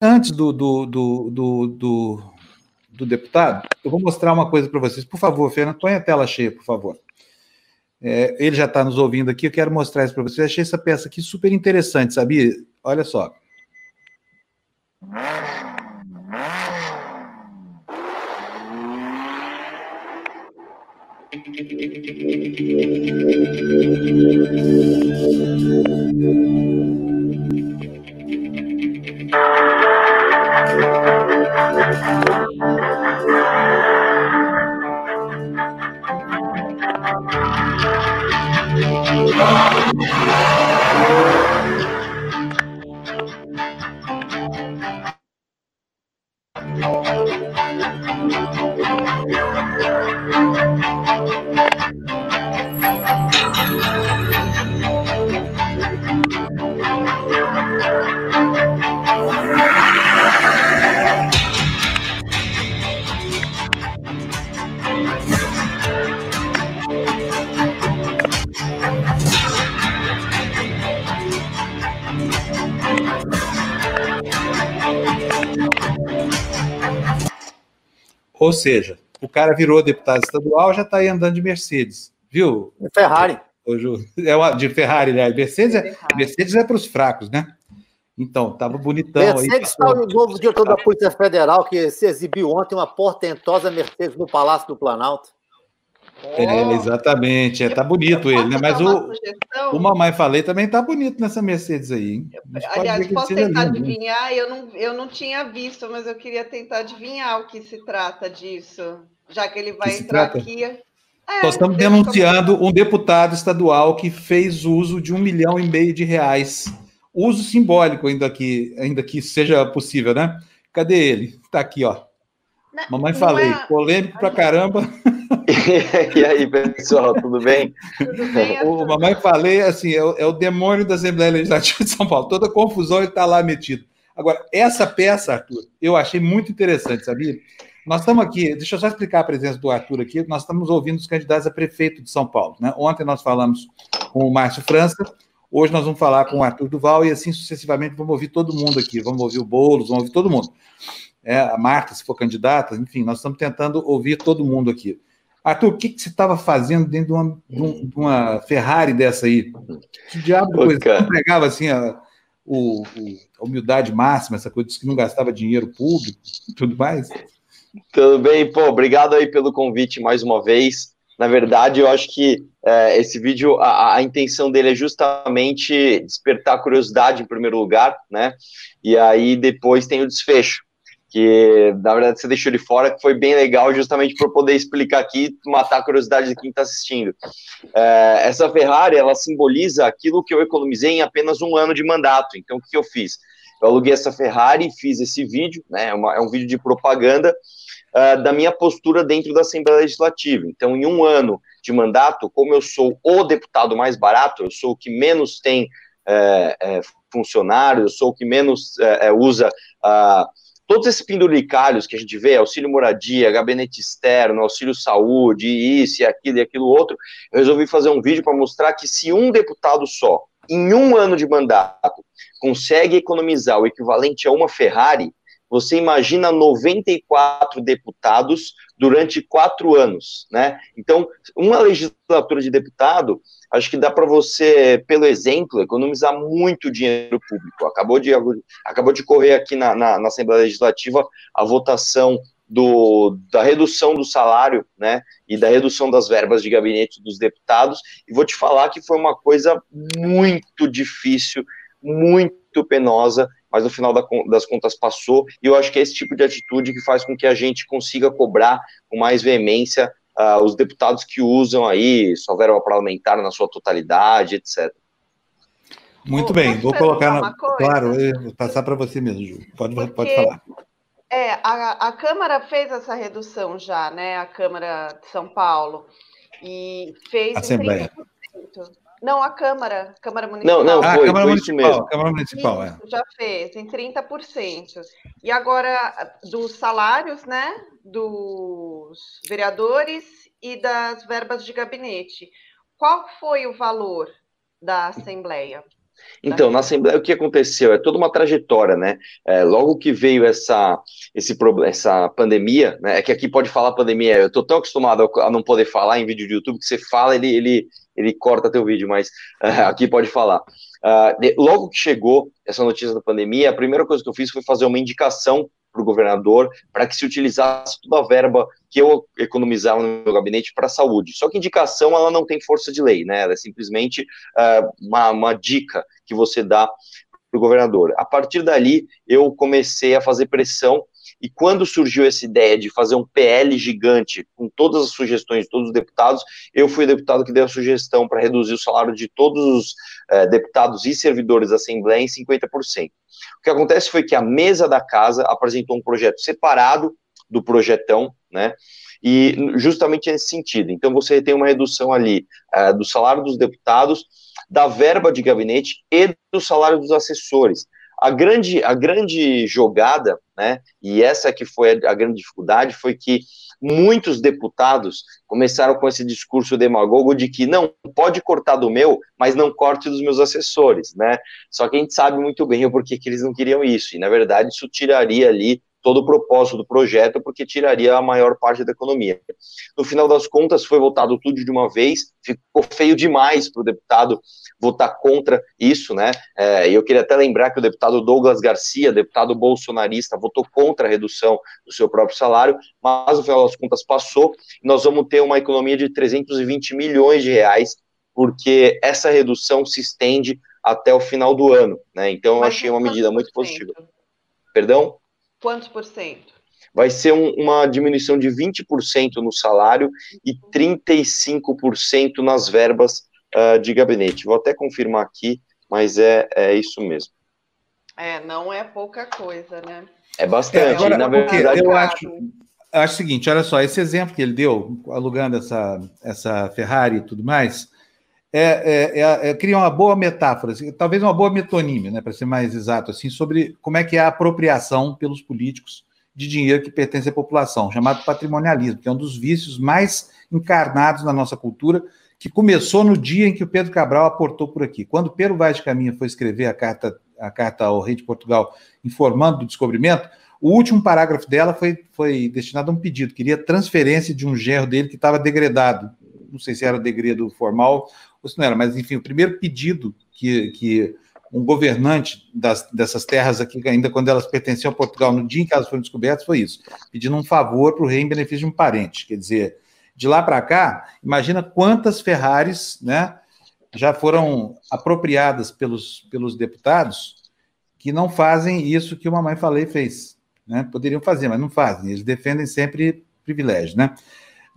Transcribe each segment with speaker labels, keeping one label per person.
Speaker 1: antes do, do, do, do, do, do deputado, eu vou mostrar uma coisa para vocês. Por favor, Fernando, põe a tela cheia, por favor. É, ele já está nos ouvindo aqui, eu quero mostrar isso para vocês. Eu achei essa peça aqui super interessante, sabia? Olha só. Ou seja, o cara virou deputado estadual, já está aí andando de Mercedes, viu?
Speaker 2: Ferrari.
Speaker 1: É uma, de Ferrari, né? Mercedes é, Mercedes é para os fracos, né? Então, tava bonitão
Speaker 2: Mercedes aí. está o novo diretor da Polícia Federal, que se exibiu ontem uma portentosa Mercedes no Palácio do Planalto.
Speaker 1: É, exatamente. É, tá bonito ele, né? Mas o, o Mamãe Falei também tá bonito nessa Mercedes aí, hein?
Speaker 3: Aliás, posso tentar lindo, adivinhar? Eu não, eu não tinha visto, mas eu queria tentar adivinhar o que se trata disso, já que ele vai que entrar aqui.
Speaker 1: É, Nós estamos denunciando como... um deputado estadual que fez uso de um milhão e meio de reais uso simbólico, ainda que, ainda que seja possível, né? Cadê ele? Está aqui, ó. Não, Mamãe não falei, é... polêmico pra caramba.
Speaker 4: e aí, pessoal, tudo bem?
Speaker 1: Tudo bem o Mamãe falei, assim, é o, é o, demônio da Assembleia Legislativa de São Paulo. Toda confusão ele está lá metido. Agora, essa peça, Arthur, eu achei muito interessante, sabia? Nós estamos aqui, deixa eu só explicar a presença do Arthur aqui. Nós estamos ouvindo os candidatos a prefeito de São Paulo. Né? Ontem nós falamos com o Márcio França, Hoje nós vamos falar com o Arthur Duval e assim sucessivamente vamos ouvir todo mundo aqui. Vamos ouvir o Boulos, vamos ouvir todo mundo. É, a Marta, se for candidata, enfim, nós estamos tentando ouvir todo mundo aqui. Arthur, o que, que você estava fazendo dentro de uma, de uma, Ferrari dessa aí? Que diabo de coisa? Você pregava assim a, o, a humildade máxima, essa coisa que não gastava dinheiro público tudo mais?
Speaker 4: Tudo bem, pô, obrigado aí pelo convite mais uma vez. Na verdade, eu acho que é, esse vídeo, a, a, intenção dele é justamente despertar curiosidade em primeiro lugar, né? E aí depois tem o desfecho, que na verdade você deixou de fora, que foi bem legal, justamente para poder explicar aqui, matar a curiosidade de quem está assistindo. É, essa Ferrari, ela simboliza aquilo que eu economizei em apenas um ano de mandato. Então, o que eu fiz? Eu aluguei essa Ferrari, fiz esse vídeo, né? É, uma, é um vídeo de propaganda uh, da minha postura dentro da Assembleia Legislativa. Então, em um ano de mandato, como eu sou o deputado mais barato, eu sou o que menos tem é, é, funcionário, eu sou o que menos é, usa uh, todos esses penduricalhos que a gente vê, auxílio moradia, gabinete externo, auxílio saúde, isso e aquilo e aquilo outro, eu resolvi fazer um vídeo para mostrar que se um deputado só, em um ano de mandato, consegue economizar o equivalente a uma Ferrari, você imagina 94 deputados durante quatro anos, né? Então, uma legislatura de deputado, acho que dá para você, pelo exemplo, economizar muito dinheiro público. Acabou de, acabou de correr aqui na, na, na Assembleia Legislativa a votação do, da redução do salário, né, e da redução das verbas de gabinete dos deputados, e vou te falar que foi uma coisa muito difícil, muito penosa, mas no final das contas passou, e eu acho que é esse tipo de atitude que faz com que a gente consiga cobrar com mais veemência uh, os deputados que usam aí sua verba parlamentar na sua totalidade, etc.
Speaker 1: Muito bem, vou colocar, na, claro, vou passar para você mesmo, Ju. Pode, Porque, pode falar.
Speaker 3: É, a, a Câmara fez essa redução já, né, a Câmara de São Paulo, e fez
Speaker 1: Assembleia.
Speaker 3: 30%. Não, a Câmara, Câmara Municipal.
Speaker 4: Não, não,
Speaker 1: ah,
Speaker 4: foi,
Speaker 1: Câmara
Speaker 4: foi
Speaker 1: Municipal,
Speaker 4: mesmo.
Speaker 1: Câmara Municipal,
Speaker 3: isso, é. Já fez, em 30%. E agora, dos salários, né, dos vereadores e das verbas de gabinete, qual foi o valor da Assembleia?
Speaker 4: Então, na Assembleia, o que aconteceu? É toda uma trajetória, né? É, logo que veio essa, esse essa pandemia, né? É que aqui pode falar pandemia, eu tô tão acostumado a não poder falar em vídeo de YouTube que você fala, ele, ele, ele corta teu vídeo, mas uh, aqui pode falar. Uh, de, logo que chegou essa notícia da pandemia, a primeira coisa que eu fiz foi fazer uma indicação para o governador para que se utilizasse toda a verba que eu economizava no meu gabinete para a saúde. Só que indicação ela não tem força de lei, né? Ela é simplesmente uh, uma, uma dica que você dá para o governador. A partir dali, eu comecei a fazer pressão e quando surgiu essa ideia de fazer um PL gigante, com todas as sugestões de todos os deputados, eu fui o deputado que deu a sugestão para reduzir o salário de todos os eh, deputados e servidores da Assembleia em 50%. O que acontece foi que a mesa da casa apresentou um projeto separado do projetão, né? E justamente nesse sentido. Então você tem uma redução ali uh, do salário dos deputados, da verba de gabinete e do salário dos assessores. A grande, a grande jogada, né, e essa que foi a, a grande dificuldade, foi que muitos deputados começaram com esse discurso demagogo de que não pode cortar do meu, mas não corte dos meus assessores, né? Só que a gente sabe muito bem o porquê que eles não queriam isso, e na verdade isso tiraria ali todo o propósito do projeto, porque tiraria a maior parte da economia. No final das contas, foi votado tudo de uma vez, ficou feio demais para o deputado votar contra isso, né? É, e eu queria até lembrar que o deputado Douglas Garcia, deputado bolsonarista, votou contra a redução do seu próprio salário, mas no final das contas passou, e nós vamos ter uma economia de 320 milhões de reais, porque essa redução se estende até o final do ano, né? Então eu achei uma medida muito positiva. Perdão?
Speaker 3: Quantos por cento?
Speaker 4: Vai ser um, uma diminuição de 20% no salário e 35% nas verbas uh, de gabinete. Vou até confirmar aqui, mas é, é isso mesmo.
Speaker 3: É, não é pouca coisa, né?
Speaker 4: É bastante. É, agora,
Speaker 1: na verdade, eu acho, acho o seguinte: olha só, esse exemplo que ele deu, alugando essa, essa Ferrari e tudo mais, é, é, é, é, cria uma boa metáfora, assim, talvez uma boa metonímia, né, para ser mais exato, assim, sobre como é que é a apropriação pelos políticos de dinheiro que pertence à população, chamado patrimonialismo, que é um dos vícios mais encarnados na nossa cultura, que começou no dia em que o Pedro Cabral aportou por aqui. Quando Pedro Vaz de Caminha foi escrever a carta, a carta ao rei de Portugal informando do descobrimento, o último parágrafo dela foi, foi destinado a um pedido, queria transferência de um gerro dele que estava degradado, não sei se era degredo formal ou se não era, mas enfim, o primeiro pedido que, que um governante das, dessas terras aqui, ainda quando elas pertenciam a Portugal, no dia em que elas foram descobertas, foi isso, pedindo um favor para o rei em benefício de um parente. Quer dizer, de lá para cá, imagina quantas Ferraris né, já foram apropriadas pelos, pelos deputados que não fazem isso que o Mamãe Falei fez. Né? Poderiam fazer, mas não fazem. Eles defendem sempre privilégio, né?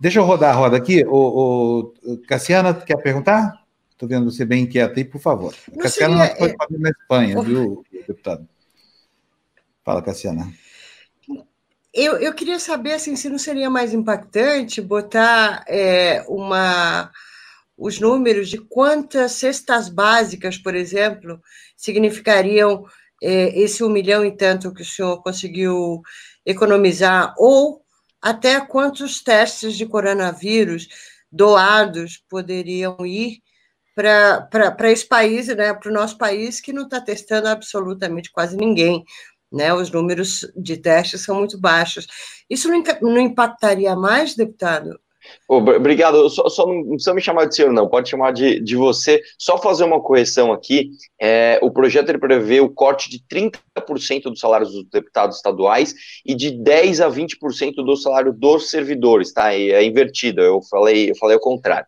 Speaker 1: Deixa eu rodar a roda aqui. O, o Cassiana, quer perguntar? Estou vendo você bem inquieta aí, por favor. Não Cassiana seria... foi é... na Espanha, viu, deputado? Fala, Cassiana.
Speaker 5: Eu, eu queria saber assim, se não seria mais impactante botar é, uma, os números de quantas cestas básicas, por exemplo, significariam é, esse um milhão e tanto que o senhor conseguiu economizar, ou até quantos testes de coronavírus doados poderiam ir para esse país, né, para o nosso país, que não está testando absolutamente quase ninguém né? Os números de testes são muito baixos. Isso não, não impactaria mais, deputado?
Speaker 4: Obrigado, só, só, não precisa me chamar de senhor, não, pode chamar de, de você. Só fazer uma correção aqui: é, o projeto ele prevê o corte de 30% dos salários dos deputados estaduais e de 10% a 20% do salário dos servidores, tá? É, invertido, eu falei, eu falei o contrário.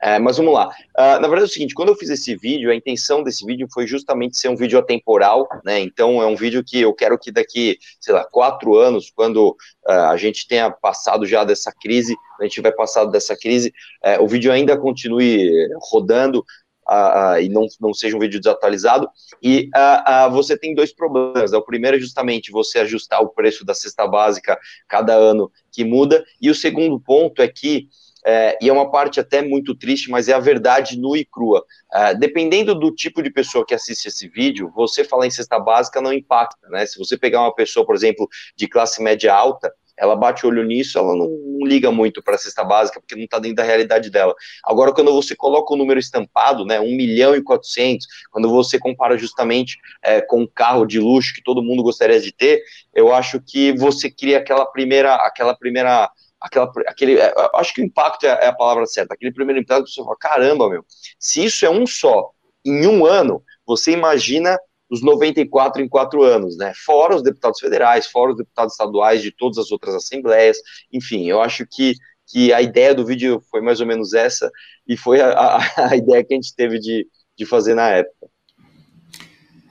Speaker 4: É, mas vamos lá. Uh, na verdade é o seguinte, quando eu fiz esse vídeo, a intenção desse vídeo foi justamente ser um vídeo atemporal, né? Então é um vídeo que eu quero que daqui, sei lá, quatro anos, quando uh, a gente tenha passado já dessa crise, a gente vai passado dessa crise, uh, o vídeo ainda continue rodando, Uh, uh, e não, não seja um vídeo desatualizado. E uh, você tem dois problemas. O primeiro é justamente você ajustar o preço da cesta básica cada ano que muda, e o segundo ponto é que é, e é uma parte até muito triste, mas é a verdade nua e crua. É, dependendo do tipo de pessoa que assiste esse vídeo, você falar em cesta básica não impacta, né? Se você pegar uma pessoa, por exemplo, de classe média alta, ela bate o olho nisso, ela não, não liga muito para a cesta básica, porque não está dentro da realidade dela. Agora, quando você coloca o número estampado, né, 1 milhão e 400, quando você compara justamente é, com um carro de luxo que todo mundo gostaria de ter, eu acho que você cria aquela primeira, aquela primeira aquela, aquele, é, acho que o impacto é, é, a palavra certa, aquele primeiro impacto você fala, caramba, meu, se isso é um só, em um ano, você imagina os 94 em quatro anos, né? Fora os deputados federais, fora os deputados estaduais de todas as outras assembleias, enfim, eu acho que, que a ideia do vídeo foi mais ou menos essa, e foi a, a, a ideia que a gente teve de, de fazer na época.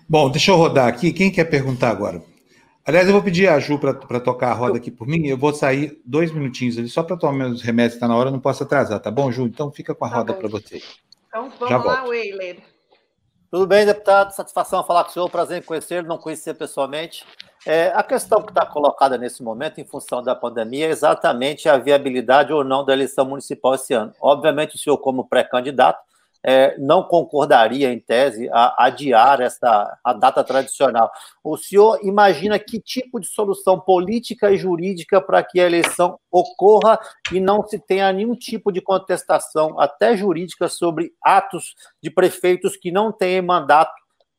Speaker 1: Bom, deixa eu rodar aqui. Quem quer perguntar agora? Aliás, eu vou pedir a Ju para tocar a roda aqui por mim. Eu vou sair dois minutinhos ali, só para tomar meus remédios, está na hora, não posso atrasar, tá bom, Ju? Então fica com a tá roda para você.
Speaker 3: Então vamos Já lá, Weiler.
Speaker 2: Tudo bem, deputado? Satisfação falar com o senhor, prazer em conhecer, não conhecer pessoalmente. É, a questão que está colocada nesse momento, em função da pandemia, é exatamente a viabilidade ou não da eleição municipal esse ano. Obviamente, o senhor, como pré-candidato, é, não concordaria, em tese, a adiar essa, a data tradicional. O senhor imagina que tipo de solução política e jurídica para que a eleição ocorra e não se tenha nenhum tipo de contestação, até jurídica, sobre atos de prefeitos que não têm mandato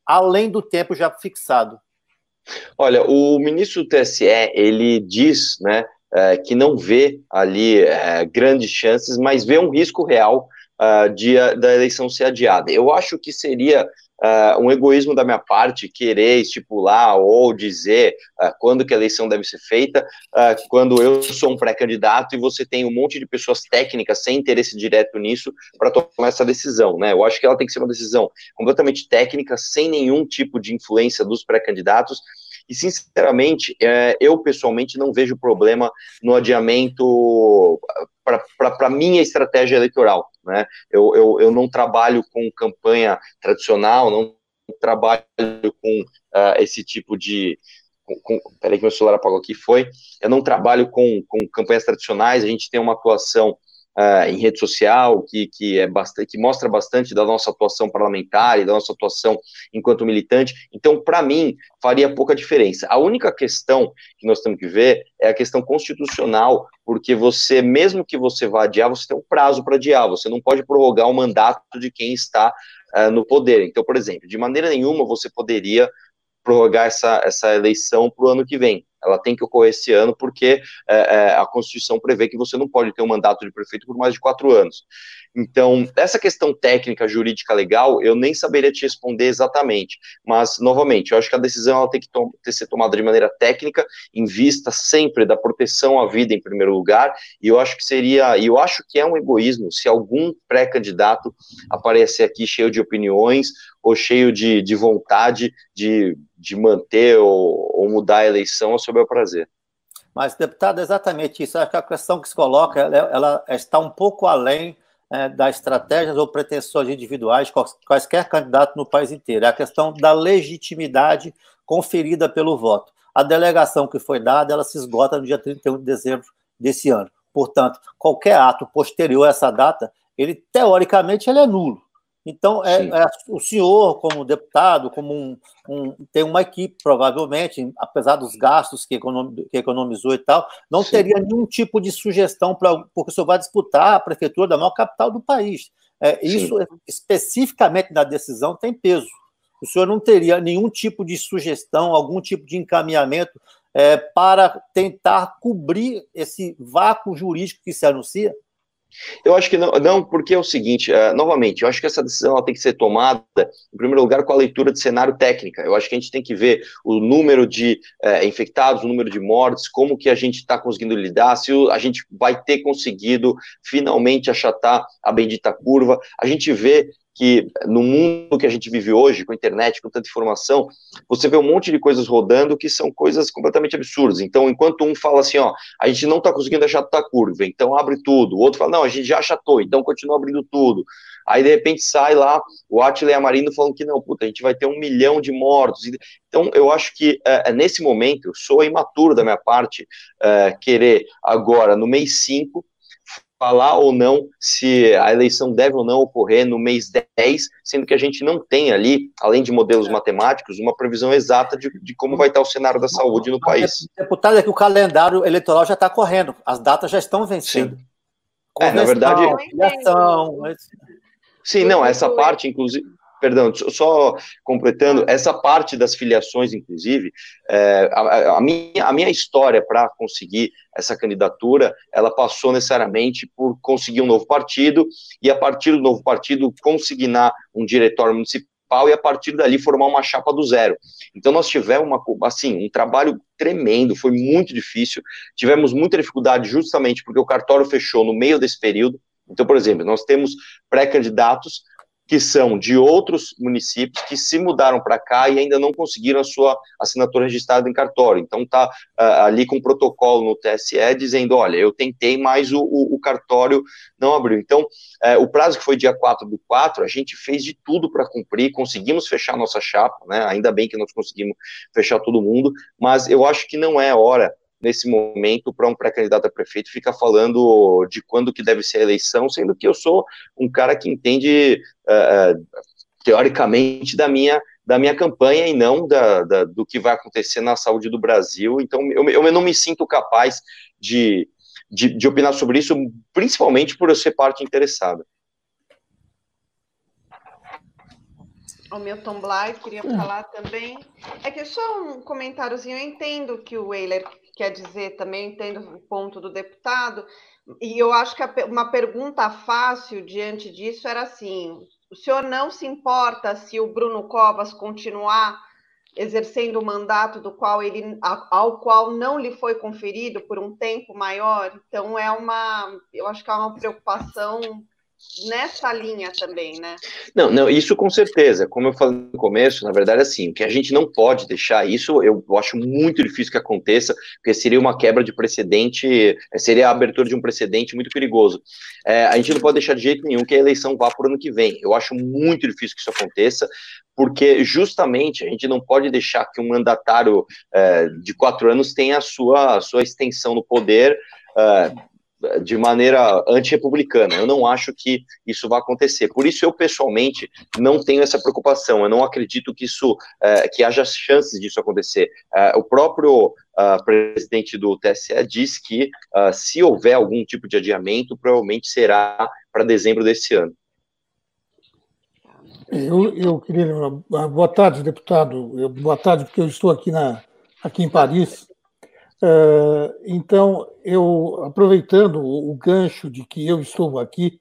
Speaker 2: além do tempo já fixado?
Speaker 4: Olha, o ministro do TSE, ele diz, né, é, que não vê ali é, grandes chances, mas vê um risco real uh, de, da eleição ser adiada. Eu acho que seria uh, um egoísmo da minha parte querer estipular ou dizer uh, quando que a eleição deve ser feita, quando eu sou um pré-candidato e você tem um monte de pessoas técnicas sem interesse direto nisso para tomar essa decisão, né? Eu acho que ela tem que ser uma decisão completamente técnica, sem nenhum tipo de influência dos pré-candidatos e, sinceramente, é, eu pessoalmente não vejo problema no adiamento para a minha estratégia eleitoral. Né? Eu, eu, eu não trabalho com campanha tradicional, não trabalho com uh, esse tipo de. Com, peraí que meu celular apagou aqui, foi. Eu não trabalho com, com campanhas tradicionais, a gente tem uma atuação uh, em rede social, que, que, é bastante, que mostra bastante da nossa atuação parlamentar e da nossa atuação enquanto militante. Então, para mim, faria pouca diferença. A única questão que nós temos que ver é a questão constitucional, porque você, mesmo que você vá adiar, você tem um prazo para adiar, você não pode prorrogar o mandato de quem está uh, no poder. Então, por exemplo, de maneira nenhuma você poderia prorrogar essa, essa eleição para o ano que vem. Ela tem que ocorrer esse ano, porque é, é, a Constituição prevê que você não pode ter um mandato de prefeito por mais de quatro anos. Então, essa questão técnica, jurídica, legal, eu nem saberia te responder exatamente. Mas, novamente, eu acho que a decisão ela tem que ter ser tomada de maneira técnica, em vista sempre da proteção à vida em primeiro lugar. E eu acho que seria, e eu acho que é um egoísmo se algum pré-candidato aparecer aqui cheio de opiniões ou cheio de, de vontade de, de manter ou, ou mudar a eleição ao seu bel prazer.
Speaker 2: Mas, deputado, é exatamente isso. Acho que a questão que se coloca ela, ela está um pouco além é, das estratégias ou pretensões individuais quaisquer candidato no país inteiro. É a questão da legitimidade conferida pelo voto. A delegação que foi dada, ela se esgota no dia 31 de dezembro desse ano. Portanto, qualquer ato posterior a essa data, ele teoricamente ele é nulo. Então, é, é, o senhor, como deputado, como um, um, tem uma equipe, provavelmente, apesar dos gastos que, econom, que economizou e tal, não Sim. teria nenhum tipo de sugestão, pra, porque o senhor vai disputar a prefeitura da maior capital do país. É, isso, especificamente na decisão, tem peso. O senhor não teria nenhum tipo de sugestão, algum tipo de encaminhamento é, para tentar cobrir esse vácuo jurídico que se anuncia?
Speaker 4: Eu acho que não, não porque é o seguinte, uh, novamente, eu acho que essa decisão ela tem que ser tomada, em primeiro lugar, com a leitura de cenário técnica. Eu acho que a gente tem que ver o número de uh, infectados, o número de mortes, como que a gente está conseguindo lidar, se o, a gente vai ter conseguido finalmente achatar a bendita curva. A gente vê que no mundo que a gente vive hoje, com a internet, com tanta informação, você vê um monte de coisas rodando que são coisas completamente absurdas. Então, enquanto um fala assim, ó, a gente não está conseguindo achatar a curva, então abre tudo. O outro fala, não, a gente já achatou, então continua abrindo tudo. Aí, de repente, sai lá o Atila e a Marino falando que não, puta, a gente vai ter um milhão de mortos. Então, eu acho que é, nesse momento, sou imaturo da minha parte é, querer agora, no mês 5, falar ou não se a eleição deve ou não ocorrer no mês 10, sendo que a gente não tem ali, além de modelos matemáticos, uma previsão exata de, de como vai estar o cenário da saúde no país.
Speaker 2: Deputado, é que o calendário eleitoral já está correndo, as datas já estão vencendo.
Speaker 4: É, na verdade. Sim, não, essa parte, inclusive. Perdão, só completando, essa parte das filiações, inclusive, é, a, a, minha, a minha história para conseguir essa candidatura, ela passou necessariamente por conseguir um novo partido, e a partir do novo partido consignar um diretório municipal e a partir dali formar uma chapa do zero. Então nós tivemos uma, assim, um trabalho tremendo, foi muito difícil, tivemos muita dificuldade justamente porque o cartório fechou no meio desse período, então, por exemplo, nós temos pré-candidatos que são de outros municípios que se mudaram para cá e ainda não conseguiram a sua assinatura registrada em cartório. Então está uh, ah, ali com um protocolo no TSE dizendo, olha, eu tentei, mas o, o, o cartório não abriu. Então, uh, o prazo que foi dia 4 do 4, a gente fez de tudo para cumprir, conseguimos fechar nossa chapa, né? Ainda bem que nós conseguimos fechar todo mundo, mas eu acho que não é hora nesse momento para um pré-candidato a prefeito ficar falando de quando que deve ser a eleição, sendo que eu sou um cara que entende uh, teoricamente da minha da minha campanha e não da, da, do que vai acontecer na saúde do Brasil. Então, eu, eu não me sinto capaz de, de, de opinar sobre isso, principalmente por eu ser parte interessada.
Speaker 3: O Milton Blythe queria falar também. É que só um comentáriozinho, eu entendo que o Weiler quer dizer também, entendo o ponto do deputado, e eu acho que uma pergunta fácil diante disso era assim: o senhor não se importa se o Bruno Covas continuar exercendo o mandato do qual ele ao qual não lhe foi conferido por um tempo maior? Então é uma, eu acho que é uma preocupação nessa linha também, né?
Speaker 4: Não, não, isso com certeza. Como eu falei no começo, na verdade, assim, que a gente não pode deixar isso, eu acho muito difícil que aconteça, porque seria uma quebra de precedente, eh, seria a abertura de um precedente muito perigoso. É, a gente não pode deixar de jeito nenhum que a eleição vá para o ano que vem. Eu acho muito difícil que isso aconteça, porque justamente a gente não pode deixar que um mandatário é, de quatro anos tenha a sua, a sua extensão no poder. É, de maneira antirrepublicana. Eu não acho que isso vai acontecer. Por isso, eu pessoalmente não tenho essa preocupação. Eu não acredito que isso, é, que haja chances disso acontecer. É, o próprio uh, presidente do TSE diz que uh, se houver algum tipo de adiamento, provavelmente será para dezembro desse ano.
Speaker 6: Eu, eu queria. Boa tarde, deputado. Boa tarde, porque eu estou aqui, na, aqui em Paris. Uh, então, eu, aproveitando o, gancho de que eu estou aqui,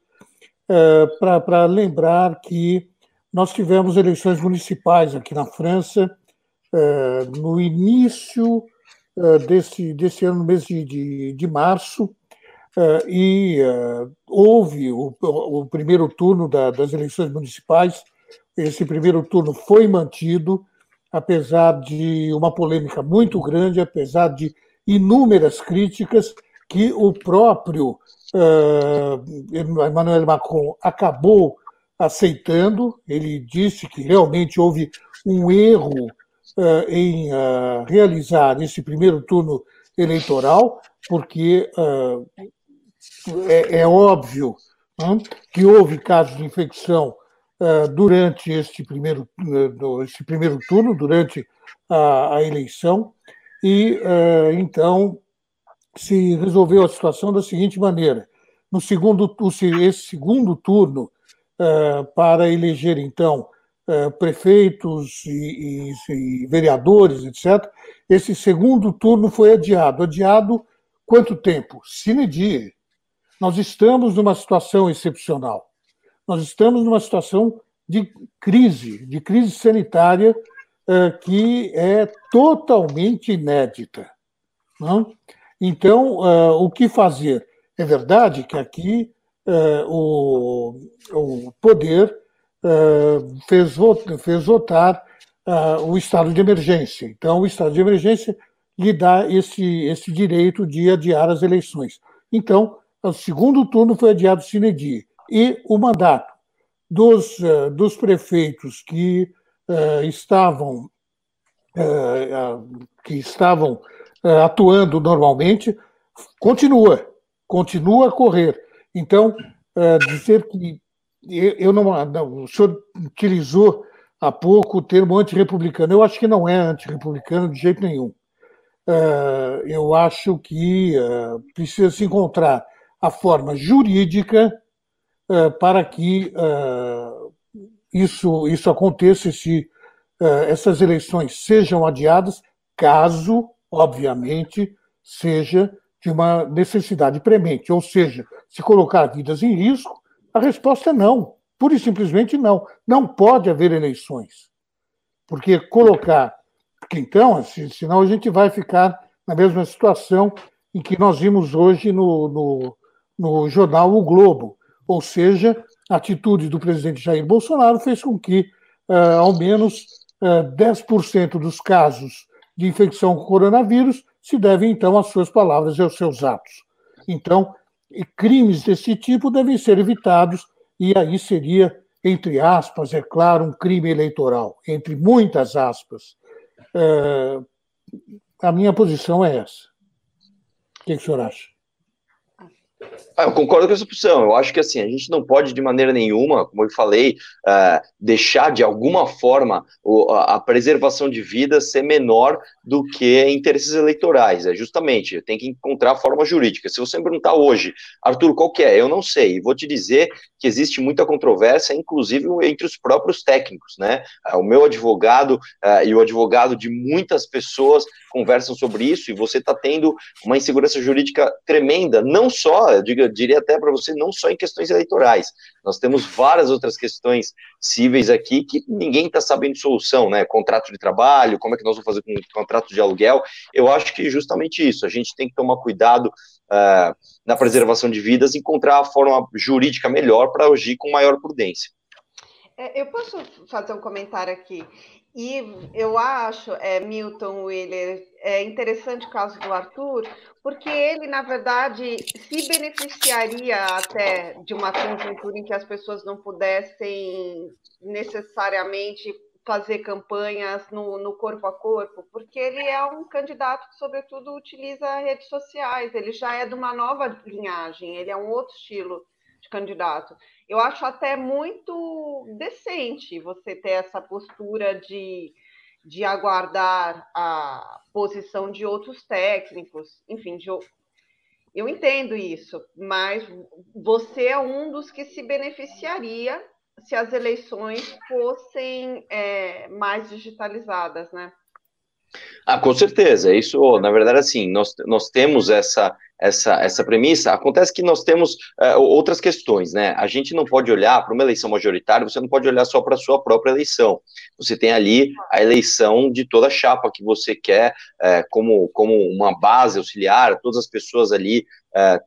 Speaker 6: uh, para lembrar que nós tivemos eleições municipais aqui na França uh, no início desse, desse ano, no mês de, de, de março, e houve o, o, primeiro turno da, das eleições municipais. Esse primeiro turno foi mantido, apesar de uma polêmica muito grande, apesar de inúmeras críticas que o próprio uh, Emmanuel Macron acabou aceitando. Ele disse que realmente houve um erro uh, em uh, realizar esse primeiro turno eleitoral, porque é, é, óbvio que houve casos de infecção durante este primeiro, esse primeiro turno, durante a, a eleição, e uh, então se resolveu a situação da seguinte maneira: no segundo, esse segundo turno uh, para eleger então uh, prefeitos e, e, vereadores, etc. Esse segundo turno foi adiado. Adiado quanto tempo? Sine die. Nós estamos numa situação excepcional. Nós estamos numa situação de crise, de crise sanitária eh, que é totalmente inédita. Não? Então, eh, o que fazer? É verdade que aqui eh, o, o poder fez, fez votar o estado de emergência. Então, o estado de emergência lhe dá esse, esse direito de adiar as eleições. Então, o segundo turno foi adiado sine die. E o mandato dos, dos prefeitos que uh, estavam, uh, que estavam atuando normalmente continua, continua a correr. Então, dizer que eu não, não, o senhor utilizou há pouco o termo antirrepublicano. Eu acho que não é antirrepublicano de jeito nenhum. Eu acho que precisa se encontrar a forma jurídica para que isso, isso aconteça, se essas eleições sejam adiadas, caso, obviamente, seja de uma necessidade premente, ou seja, se colocar vidas em risco, a resposta é não. Pura e simplesmente não. Não pode haver eleições. Porque colocar. Porque então, senão a gente vai ficar na mesma situação em que nós vimos hoje no, no, no jornal O Globo. Ou seja, atitude do presidente Jair Bolsonaro fez com que, uh, ao menos, uh, 10% dos casos de infecção com coronavírus se devem, então, às suas palavras e aos seus atos. Então, crimes desse tipo devem ser evitados e aí seria, entre aspas, é claro, um crime eleitoral, entre muitas aspas. É, a minha posição é essa. O que, que o senhor acha?
Speaker 4: Ah, eu concordo com essa posição. Eu acho que assim, a gente não pode de maneira nenhuma, como eu falei, uh, deixar de alguma forma o, a, preservação de vida ser menor do que interesses eleitorais. É justamente, tem que encontrar forma jurídica. Se você me perguntar hoje, Arthur, qual que é? Eu não sei. E vou te dizer que existe muita controvérsia, inclusive entre os próprios técnicos, né? Uh, o meu advogado uh, e o advogado de muitas pessoas conversam sobre isso e você está tendo uma insegurança jurídica tremenda, não só, eu diria até para você, não só em questões eleitorais. Nós temos várias outras questões cíveis aqui que ninguém está sabendo solução, né? Contrato de trabalho, como é que nós vamos fazer com o contrato de aluguel? Eu acho que justamente isso, a gente tem que tomar cuidado uh, na preservação de vidas encontrar a forma jurídica melhor para agir com maior prudência.
Speaker 3: É, eu posso fazer um comentário aqui. E eu acho, é, Milton Wheeler, é interessante o caso do Arthur, porque ele, na verdade, se beneficiaria até de uma conjuntura em que as pessoas não pudessem necessariamente fazer campanhas no, no, corpo a corpo, porque ele é um candidato que, sobretudo, utiliza redes sociais, ele já é de uma nova linhagem, ele é um outro estilo de candidato eu acho até muito decente você ter essa postura de, de aguardar a posição de outros técnicos, enfim, de, eu entendo isso, mas você é um dos que se beneficiaria se as eleições fossem é, mais digitalizadas, né?
Speaker 4: Ah, com certeza. Isso, na verdade, assim, nós, nós temos essa, essa, essa premissa. Acontece que nós temos uh, outras questões, né? A gente não pode olhar para uma eleição majoritária, você não pode olhar só para a sua própria eleição. Você tem ali a eleição de toda a chapa que você quer uh, como, como uma base auxiliar, todas as pessoas ali uh,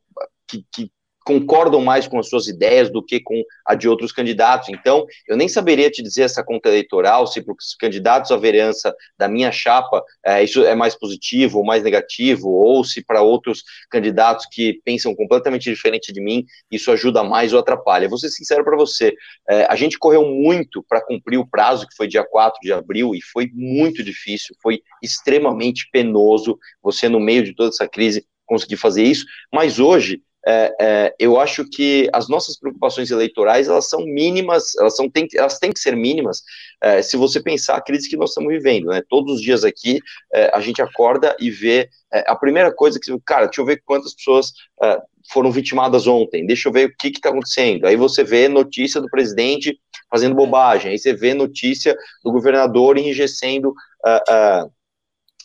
Speaker 4: que, que concordam mais com as suas ideias do que com a de outros candidatos. Então, eu nem saberia te dizer essa conta eleitoral, se para os candidatos à vereança da minha chapa é, isso é mais positivo ou mais negativo, ou se para outros candidatos que pensam completamente diferente de mim, isso ajuda mais ou atrapalha. Vou ser sincero para você, é, a gente correu muito para cumprir o prazo, que foi dia 4 de abril, e foi muito difícil, foi extremamente penoso você, no meio de toda essa crise, conseguir fazer isso, mas hoje é, é, eu acho que as nossas preocupações eleitorais elas são mínimas, elas, são, tem, elas têm que ser mínimas é, se você pensar a crise que nós estamos vivendo, né? Todos os dias aqui é, a gente acorda e vê é, a primeira coisa que, cara, deixa eu ver quantas pessoas é, foram vitimadas ontem, deixa eu ver o que está acontecendo. Aí você vê notícia do presidente fazendo bobagem, aí você vê notícia do governador enrijecendo. Uh, uh,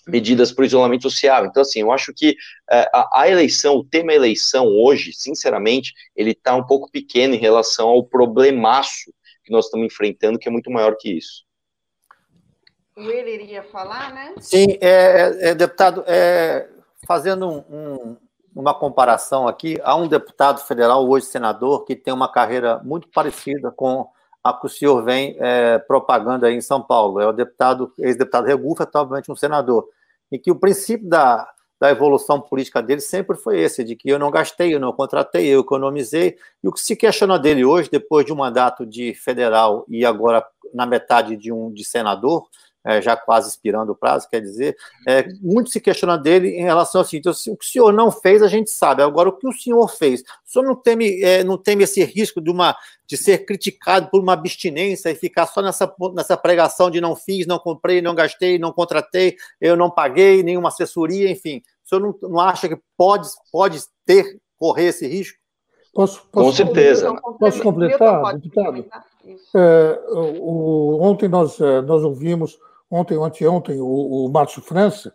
Speaker 4: medidas para o isolamento social. Então, assim, eu acho que é, a, a, eleição, o tema eleição hoje, sinceramente, ele está um pouco pequeno em relação ao problemaço que nós estamos enfrentando, que é muito maior que isso.
Speaker 3: O ele iria falar, né?
Speaker 2: Sim, é, é deputado, é, fazendo um, um, uma comparação aqui, há um deputado federal, hoje senador, que tem uma carreira muito parecida com a que o senhor vem é, propagando aí em São Paulo. É o deputado, ex-deputado Regufa, obviamente um senador em que o princípio da, da evolução política dele sempre foi esse, de que eu não gastei, eu não contratei, eu economizei. E o que se questiona dele hoje, depois de um mandato de federal e agora na metade de um de senador, é, já quase expirando o prazo, quer dizer, é, muito se questiona dele em relação ao seguinte: o que o senhor não fez, a gente sabe. Agora, o que o senhor fez? O senhor não teme, é, não teme esse risco de, uma, de ser criticado por uma abstinência e ficar só nessa, nessa pregação de não fiz, não comprei, não gastei, não contratei, eu não paguei nenhuma assessoria, enfim. O senhor não, não acha que pode, pode ter, correr esse risco?
Speaker 6: Posso,
Speaker 4: posso, Com certeza.
Speaker 6: Posso completar, deputado? É, o, ontem nós, é, nós ouvimos, ontem, anteontem, o, o Márcio França,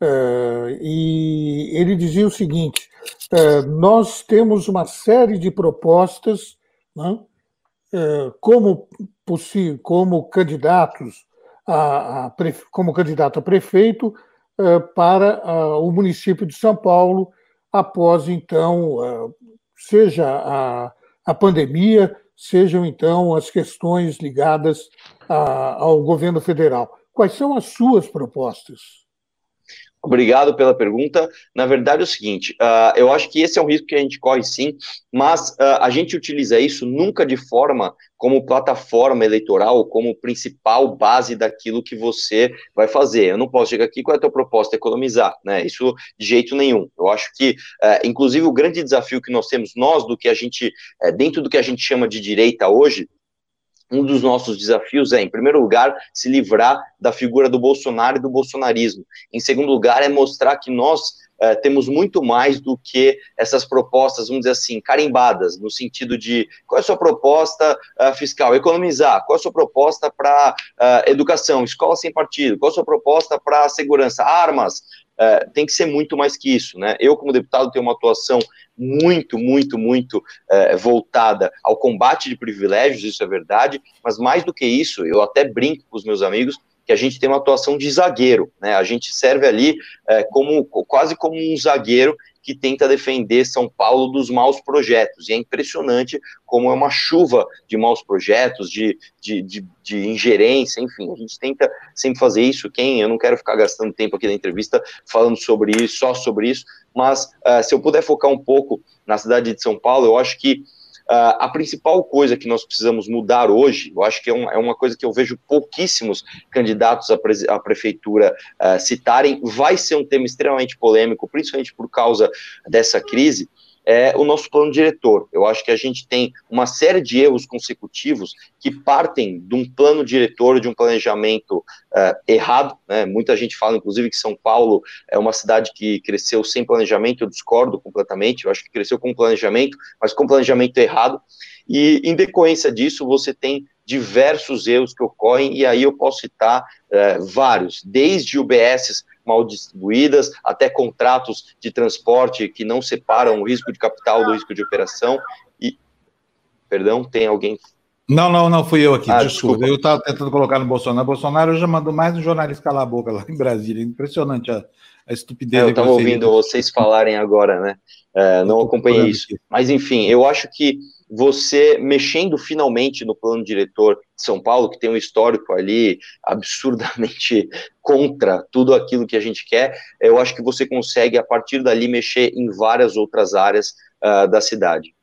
Speaker 6: é, e ele dizia o seguinte: é, nós temos uma série de propostas, né, é, como, como candidatos a, a, como candidato a prefeito para o município de São Paulo após então seja a, a pandemia, sejam então as questões ligadas a, ao governo federal. Quais são as suas propostas?
Speaker 4: Obrigado pela pergunta. Na verdade, é o seguinte: uh, eu acho que esse é um risco que a gente corre sim, mas uh, a gente utiliza isso nunca de forma como plataforma eleitoral, como principal base daquilo que você vai fazer. Eu não posso chegar aqui qual é a tua proposta, economizar, né? Isso de jeito nenhum. Eu acho que, uh, inclusive, o grande desafio que nós temos, nós, do que a gente, eh, dentro do que a gente chama de direita hoje, um dos nossos desafios é, em primeiro lugar, se livrar da figura do Bolsonaro e do bolsonarismo. Em segundo lugar, é mostrar que nós uh, temos muito mais do que essas propostas, vamos dizer assim, carimbadas, no sentido de qual é a sua proposta uh, fiscal? Economizar. Qual é a sua proposta para uh, educação? Escola sem partido. Qual é a sua proposta para segurança? Armas. Tem que ser muito mais que isso, né? Eu, como deputado, tenho uma atuação muito, muito, muito é, voltada ao combate de privilégios, isso é verdade, mas mais do que isso, eu até brinco com os meus amigos que a gente tem uma atuação de zagueiro, né? A gente serve ali é, como quase como um zagueiro que tenta defender São Paulo dos maus projetos. E é impressionante como é uma chuva de maus projetos, de, de, de, de, ingerência, enfim. A gente tenta sempre fazer isso. Quem, eu não quero ficar gastando tempo aqui na entrevista falando sobre isso, só sobre isso, mas uh, se eu puder focar um pouco na cidade de São Paulo, eu acho que a principal coisa que nós precisamos mudar hoje, eu acho que é, um, é uma coisa que eu vejo pouquíssimos candidatos à, pre à prefeitura uh, citarem, vai ser um tema extremamente polêmico, principalmente por causa dessa crise, é o nosso plano diretor. Eu acho que a gente tem uma série de erros consecutivos que partem de um plano diretor, de um planejamento uh, errado. Né? Muita gente fala, inclusive, que São Paulo é uma cidade que cresceu sem planejamento. Eu discordo completamente. Eu acho que cresceu com planejamento, mas com planejamento errado. E, em decorrência disso, você tem diversos erros que ocorrem, e aí eu posso citar uh, vários, desde UBSs mal distribuídas, até contratos de transporte que não separam o risco de capital do risco de operação. E, perdão, tem alguém
Speaker 1: não, não, não fui eu aqui, ah, desculpa. desculpa. Eu estava tentando colocar no Bolsonaro. Bolsonaro já mandou mais um jornalista calar a boca lá em Brasília. Impressionante a, a estupidez.
Speaker 4: É, eu estava ouvindo vocês falarem agora, né? É, não acompanhei isso. Mas, enfim, eu acho que você mexendo finalmente no plano diretor de São Paulo, que tem um histórico ali absurdamente contra tudo aquilo que a gente quer, eu acho que você consegue, a partir dali, mexer em várias outras áreas uh, da cidade.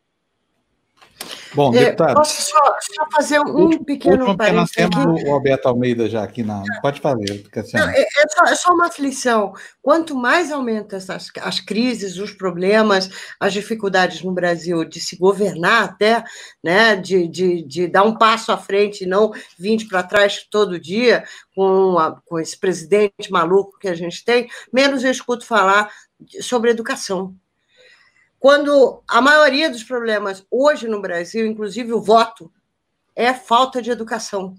Speaker 5: Bom, é, deputado. Posso só, só fazer um último, pequeno
Speaker 1: último, nós temos o Alberto Almeida já aqui na. Pode fazer,
Speaker 5: Não, é, é, só, é, só, uma aflição. Quanto mais aumenta as, as crises, os problemas, as dificuldades no Brasil de se governar até, né, de, de, de dar um passo à frente e não 20 para trás todo dia, com, a, com esse presidente maluco que a gente tem, menos eu escuto falar sobre educação quando a maioria dos problemas hoje no Brasil, inclusive o voto, é falta de educação.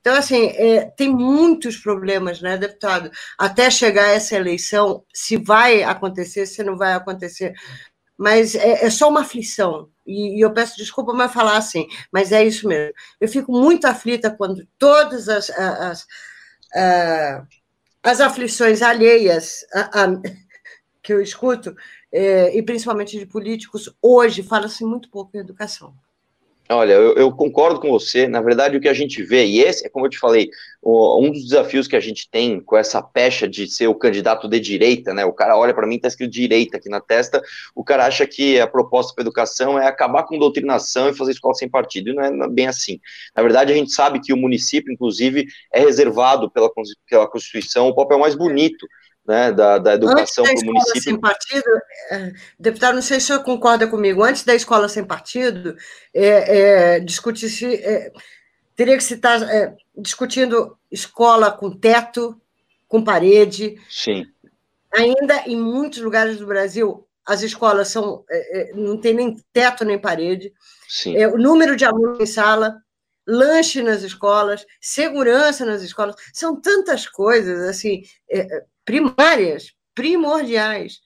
Speaker 5: Então, assim, é, tem muitos problemas, né, deputado? Até chegar essa eleição, se vai acontecer, se não vai acontecer. Mas é, é só uma aflição. E, e, eu peço desculpa mas falar assim, mas é isso mesmo. Eu fico muito aflita quando todas as, as, as, as aflições alheias a, a, que eu escuto é, e principalmente de políticos, hoje fala-se muito pouco em educação.
Speaker 4: Olha, eu, eu, concordo com você. Na verdade, o que a gente vê, e esse é como eu te falei, um dos desafios que a gente tem com essa pecha de ser o candidato de direita, né? O cara olha para mim, tá escrito direita aqui na testa, o cara acha que a proposta para educação é acabar com doutrinação e fazer escola sem partido. E não é bem assim. Na verdade, a gente sabe que o município, inclusive, é reservado pela, pela Constituição o papel mais bonito né, da, da educação para o município.
Speaker 5: Sem partido, é, deputado, não sei se o senhor concorda comigo, antes da escola sem partido, é, é, discutir-se, é, teria que se estar é, discutindo escola com teto, com parede.
Speaker 4: Sim.
Speaker 5: Ainda em muitos lugares do Brasil, as escolas são, é, não tem nem teto nem parede.
Speaker 4: Sim.
Speaker 5: o número de alunos em sala, lanche nas escolas, segurança nas escolas, são tantas coisas assim primárias, primordiais.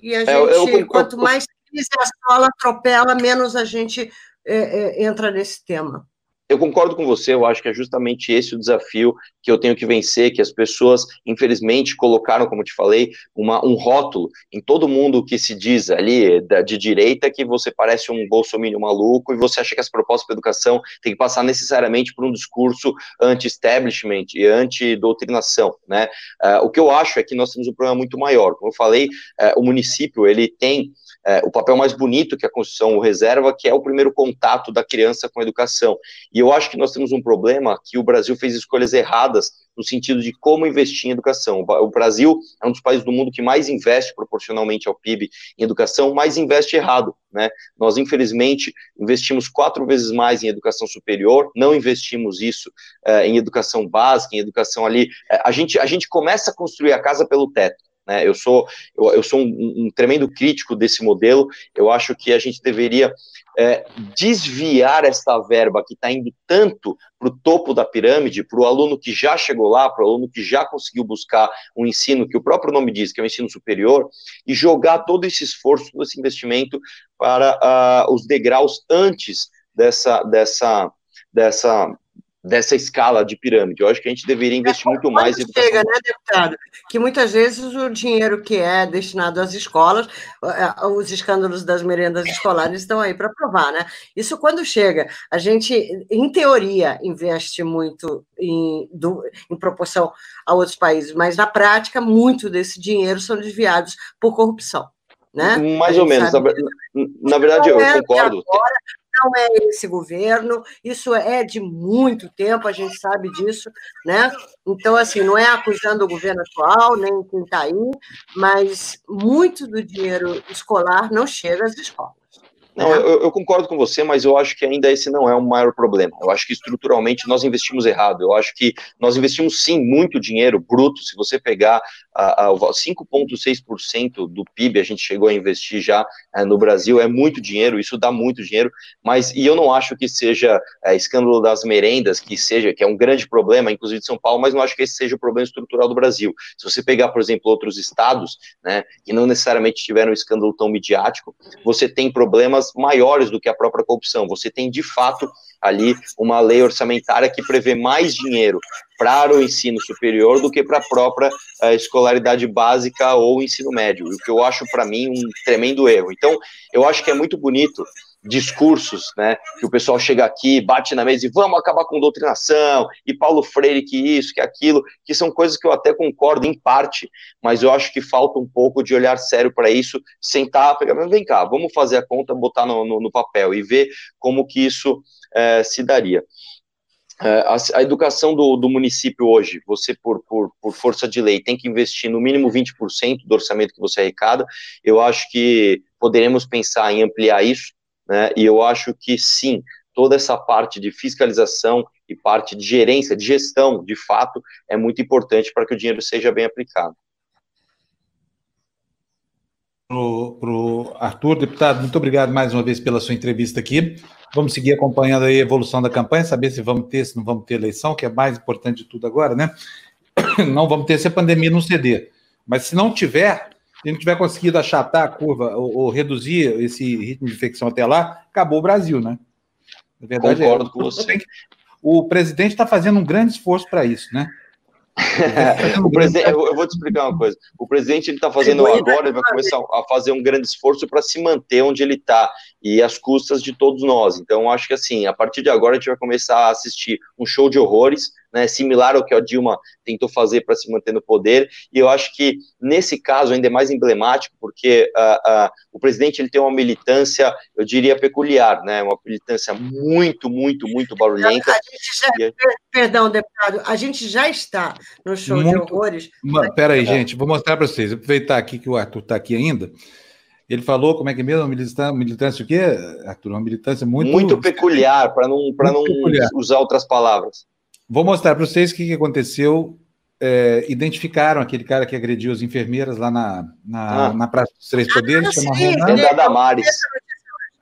Speaker 5: E a é, gente, eu, eu, quanto mais crise a escola atropela, menos a gente é, é, entra nesse tema.
Speaker 4: Eu concordo com você, eu acho que é justamente esse o desafio que eu tenho que vencer, que as pessoas, infelizmente, colocaram, como te falei, uma, um rótulo em todo mundo que se diz ali da, de direita que você parece um bolsominion maluco e você acha que as propostas para educação têm que passar necessariamente por um discurso anti-establishment e anti-doutrinação, né? Uh, o que eu acho é que nós temos um problema muito maior. Como eu falei, uh, o município, ele tem é, o papel mais bonito que a Constituição reserva, que é o primeiro contato da criança com a educação. E eu acho que nós temos um problema que o Brasil fez escolhas erradas no sentido de como investir em educação. O Brasil é um dos países do mundo que mais investe proporcionalmente ao PIB em educação, mas investe errado. Né? Nós, infelizmente, investimos quatro vezes mais em educação superior, não investimos isso é, em educação básica, em educação ali. É, a, gente, a gente começa a construir a casa pelo teto. Né? Eu sou, eu, eu sou um, um, tremendo crítico desse modelo. Eu acho que a gente deveria é, desviar essa verba que está indo tanto para o topo da pirâmide, para o aluno que já chegou lá, para o aluno que já conseguiu buscar um ensino que o próprio nome diz que é um ensino superior, e jogar todo esse esforço, todo esse investimento para uh, os degraus antes dessa, dessa, dessa dessa escala de pirâmide. Eu acho que a gente deveria investir é, muito mais em educação.
Speaker 5: Chega, né, deputado? Que muitas vezes o dinheiro que é destinado às escolas, é, os escândalos das merendas escolares estão aí para provar, né? Isso quando chega, a gente, em teoria, investe muito em, do, em proporção a outros países, mas na prática, muito desse dinheiro são desviados por corrupção. Né?
Speaker 4: Mais ou menos. Na, na, verdade, eu é concordo.
Speaker 5: Agora, não é esse governo, isso é de muito tempo, a gente sabe disso, né? Então, assim, não é acusando o governo atual, nem quem está aí, mas muito do dinheiro escolar não chega às escolas.
Speaker 4: Não, eu, eu, concordo com você, mas eu acho que ainda esse não é o maior problema. Eu acho que estruturalmente nós investimos errado. Eu acho que nós investimos sim muito dinheiro bruto. Se você pegar a, a 5,6% do PIB, a gente chegou a investir já é, no Brasil, é muito dinheiro, isso dá muito dinheiro. Mas e eu não acho que seja é, escândalo das merendas, que seja, que é um grande problema, inclusive de São Paulo, mas não acho que esse seja o problema estrutural do Brasil. Se você pegar, por exemplo, outros estados, né, que não necessariamente tiveram um escândalo tão midiático, você tem problemas maiores do que a própria corrupção. Você tem, de fato, ali uma lei orçamentária que prevê mais dinheiro para o ensino superior do que para a própria uh, escolaridade básica ou ensino médio, o que eu acho, para mim, um tremendo erro. Então, eu acho que é muito bonito discursos, né, que o pessoal chega aqui, bate na mesa e vamos acabar com doutrinação, e Paulo Freire que isso, que aquilo, que são coisas que eu até concordo em parte, mas eu acho que falta um pouco de olhar sério para isso, sentar, pegar, vem cá, vamos fazer a conta, botar no, no, no papel e ver como que isso é, se daria. É, a, a, educação do, do, município hoje, você, por, por, por, força de lei, tem que investir no mínimo 20% do orçamento que você arrecada. Eu acho que poderemos pensar em ampliar isso, né? E eu acho que sim, toda essa parte de fiscalização e parte de gerência, de gestão, de fato, é muito importante para que o dinheiro seja bem aplicado.
Speaker 1: Para o Arthur, deputado, muito obrigado mais uma vez pela sua entrevista aqui. Vamos seguir acompanhando a evolução da campanha, saber se vamos ter, se não vamos ter eleição, que é mais importante de tudo agora, né? Não vamos ter se a pandemia não ceder. Mas se não tiver, se não tiver conseguido achatar a curva ou, ou, reduzir esse ritmo de infecção até lá, acabou o Brasil, né?
Speaker 4: Na verdade, é, Concordo é, com você.
Speaker 1: O presidente está fazendo um grande esforço para isso, né?
Speaker 4: o presidente, eu vou te explicar uma coisa. O presidente ele está fazendo agora, ele vai começar a fazer um grande esforço para se manter onde ele está e às custas de todos nós. Então, acho que assim, a partir de agora a gente vai começar a assistir um show de horrores, né, similar ao que a Dilma tentou fazer para se manter no poder. E eu acho que nesse caso ainda é mais emblemático, porque uh, uh, o presidente ele tem uma militância, eu diria peculiar, né, uma militância muito, muito, muito barulhenta.
Speaker 5: Já, Perdão, deputado, a gente já está no show muito, de horrores.
Speaker 1: Peraí, gente, vou mostrar para vocês. Aproveitar aqui que o Arthur está aqui ainda. Ele falou, como é que é mesmo? Militância, militância o quê, Arthur? Uma militância muito.
Speaker 4: Muito peculiar, para não, não peculiar. usar outras palavras.
Speaker 1: Vou mostrar para vocês o que, que aconteceu. É, identificaram aquele cara que agrediu as enfermeiras lá na, na, ah. na Praça dos Três Poderes, ah, chama
Speaker 4: sim, Renan. É da Damares.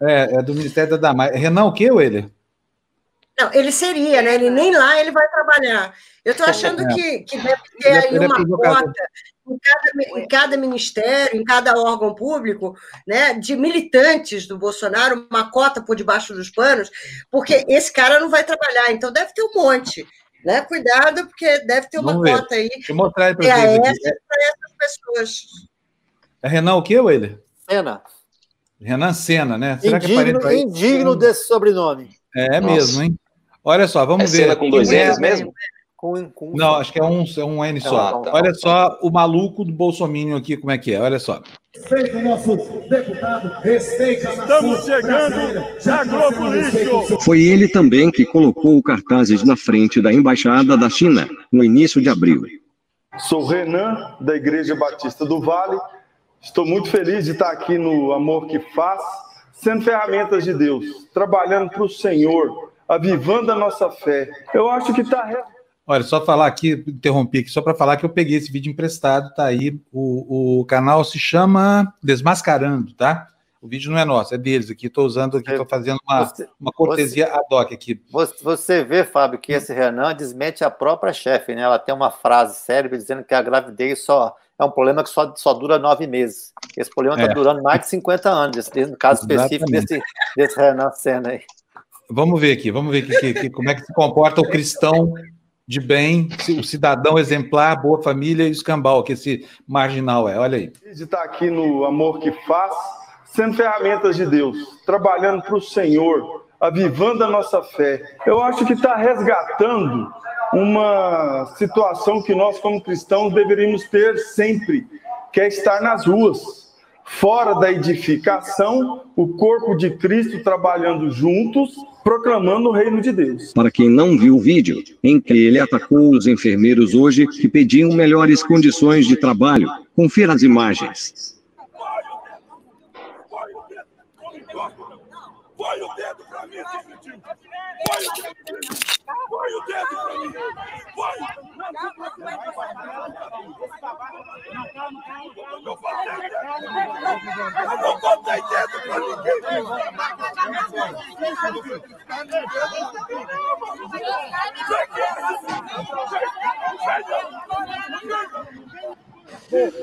Speaker 1: É, é do Ministério da Damares. Renan, o que, William?
Speaker 5: Não, ele seria, né? Ele nem lá ele vai trabalhar. Eu estou achando é. que, que deve ter é aí uma cota em cada, em cada ministério, em cada órgão público, né, de militantes do Bolsonaro, uma cota por debaixo dos panos, porque esse cara não vai trabalhar, então deve ter um monte. Né? Cuidado, porque deve ter uma Vamos cota ver. aí.
Speaker 1: Deixa eu mostrar aí para vocês.
Speaker 5: É para essas pessoas.
Speaker 1: É Renan o quê, Weiler?
Speaker 2: Sena.
Speaker 1: Renan Sena, né?
Speaker 2: Será indigno, que é indigno desse sobrenome.
Speaker 1: É Nossa. mesmo, hein? Olha só, vamos é ver.
Speaker 4: Sena com dois N's mesmo?
Speaker 1: Com, com... Não, acho que é um, é um N só. Ah, tá. Olha só o maluco do Bolsonaro aqui, como é que é. Olha só. Respeita o nosso deputado,
Speaker 7: respeita Estamos chegando na Globo Lixo.
Speaker 8: Foi ele também que colocou cartazes na frente da Embaixada da China, no início de abril.
Speaker 7: Sou Renan, da Igreja Batista do Vale. Estou muito feliz de estar aqui no Amor que Faz, sendo ferramentas de Deus, trabalhando para o Senhor, avivando a nossa fé. Eu acho que está
Speaker 1: Olha, só falar aqui, interrompi aqui, só para falar que eu peguei esse vídeo emprestado, tá aí. O, o canal se chama Desmascarando, tá? O vídeo não é nosso, é deles aqui. Estou usando aqui, estou fazendo uma, você, uma cortesia você, ad hoc aqui.
Speaker 2: Você vê, Fábio, que esse Renan desmente a própria chefe, né? Ela tem uma frase célebre dizendo que a gravidez só é um problema que só, só dura nove meses. Esse problema está é. durando mais de 50 anos, no caso específico desse, desse Renan Senna aí.
Speaker 1: Vamos ver aqui, vamos ver que, que, como é que se comporta o cristão de bem, o cidadão exemplar, boa família e o escambau, que esse marginal é. Olha aí.
Speaker 7: De estar aqui no Amor que Faz, sendo ferramentas de Deus, trabalhando para o Senhor, avivando a nossa fé. Eu acho que está resgatando uma situação que nós, como cristãos, deveríamos ter sempre, que é estar nas ruas fora da edificação, o corpo de Cristo trabalhando juntos, proclamando o reino de Deus.
Speaker 8: Para quem não viu o vídeo, em que ele atacou os enfermeiros hoje que pediam melhores condições de trabalho, confira as imagens. Põe o dedo para mim, Põe o dedo. Põe o dedo pra mim. Põe. Eu não dedo pra ninguém.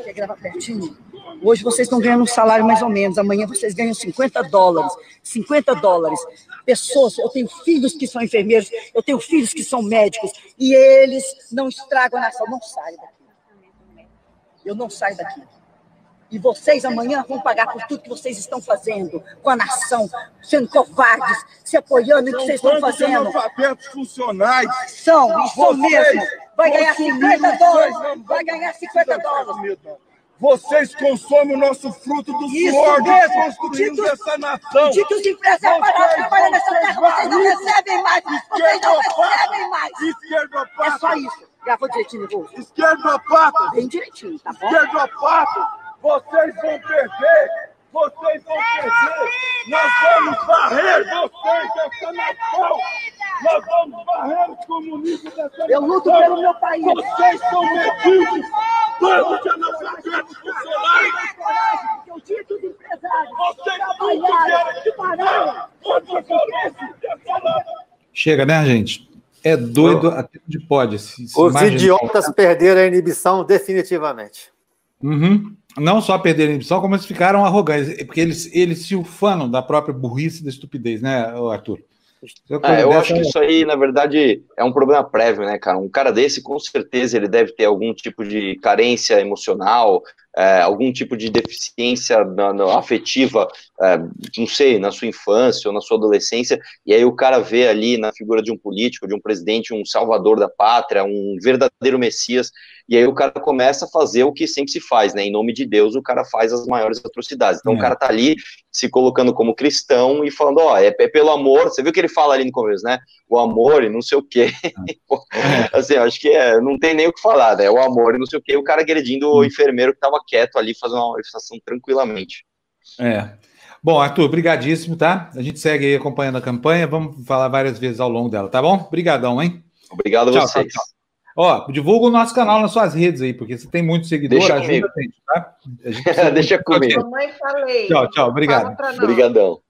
Speaker 9: Quer gravar pertinho? Hoje vocês estão ganhando um salário mais ou menos, amanhã vocês ganham 50 dólares. 50 dólares. Pessoas, eu tenho filhos que são enfermeiros, eu tenho filhos que são médicos, e eles não estragam a nação. Não saio daqui. Eu não saio daqui. E vocês amanhã vão pagar por tudo que vocês estão fazendo com a nação, sendo covardes, se apoiando no que vocês estão fazendo.
Speaker 7: funcionais.
Speaker 9: São, isso mesmo. Vai ganhar 50 dólares. Vai ganhar 50 dólares.
Speaker 7: Vocês consomem o nosso fruto do Isso suor mesmo. de construirmos essa nação.
Speaker 9: De que os empresários param trabalhando nessa terra, vocês não recebem mais. Vocês não recebem mais.
Speaker 7: Esquerdopata.
Speaker 9: É só isso. Gravou direitinho, Esquerdo
Speaker 7: Esquerdopata.
Speaker 9: Bem direitinho, tá bom?
Speaker 7: Esquerdopata. Vocês vão perder. Vocês vão perder. Nós vamos varrer vocês dessa nação. Nós vamos varrer os comunistas dessa nação.
Speaker 9: Eu luto pelo meu país.
Speaker 7: Vocês são medidos. Todos os analfabetos funcionários.
Speaker 9: Eu dito os empresários.
Speaker 7: Vocês nunca querem parar contra a
Speaker 1: Chega, né, gente? É doido até onde pode. Se,
Speaker 2: se Os idiotas perderam a inibição definitivamente.
Speaker 1: Uhum não só perderam a inibição, como eles ficaram arrogantes, porque eles, eles se ufanam da própria burrice e da estupidez, né, Arthur?
Speaker 4: É, eu acho que isso aí, na verdade, é um problema prévio, né, cara? Um cara desse, com certeza, ele deve ter algum tipo de carência emocional, é, algum tipo de deficiência na, na afetiva, é, não sei, na sua infância ou na sua adolescência, e aí o cara vê ali na figura de um político, de um presidente, um salvador da pátria, um verdadeiro messias, e aí o cara começa a fazer o que sempre se faz, né? Em nome de Deus, o cara faz as maiores atrocidades. Então é. o cara tá ali se colocando como cristão e falando, ó, é, é, pelo amor, você viu que ele fala ali no começo, né? O amor e não sei o quê. É. assim, acho que é, não tem nem o que falar, né? O amor e não sei o quê, o cara agredindo o hum. enfermeiro que tava quieto ali, fazendo uma manifestação tranquilamente.
Speaker 1: É. Bom, Arthur, brigadíssimo, tá? A gente segue aí acompanhando a campanha, vamos falar várias vezes ao longo dela, tá bom? Obrigadão, hein?
Speaker 4: Obrigado a vocês. Tchau, tchau.
Speaker 1: Ó, divulga o nosso canal nas suas redes aí, porque você tem muito seguidor,
Speaker 4: Deixa ajuda
Speaker 1: comigo.
Speaker 4: a gente, tá? A gente Deixa comigo.
Speaker 3: Mamãe falei.
Speaker 1: Tchau, tchau, obrigado.
Speaker 4: Obrigadão.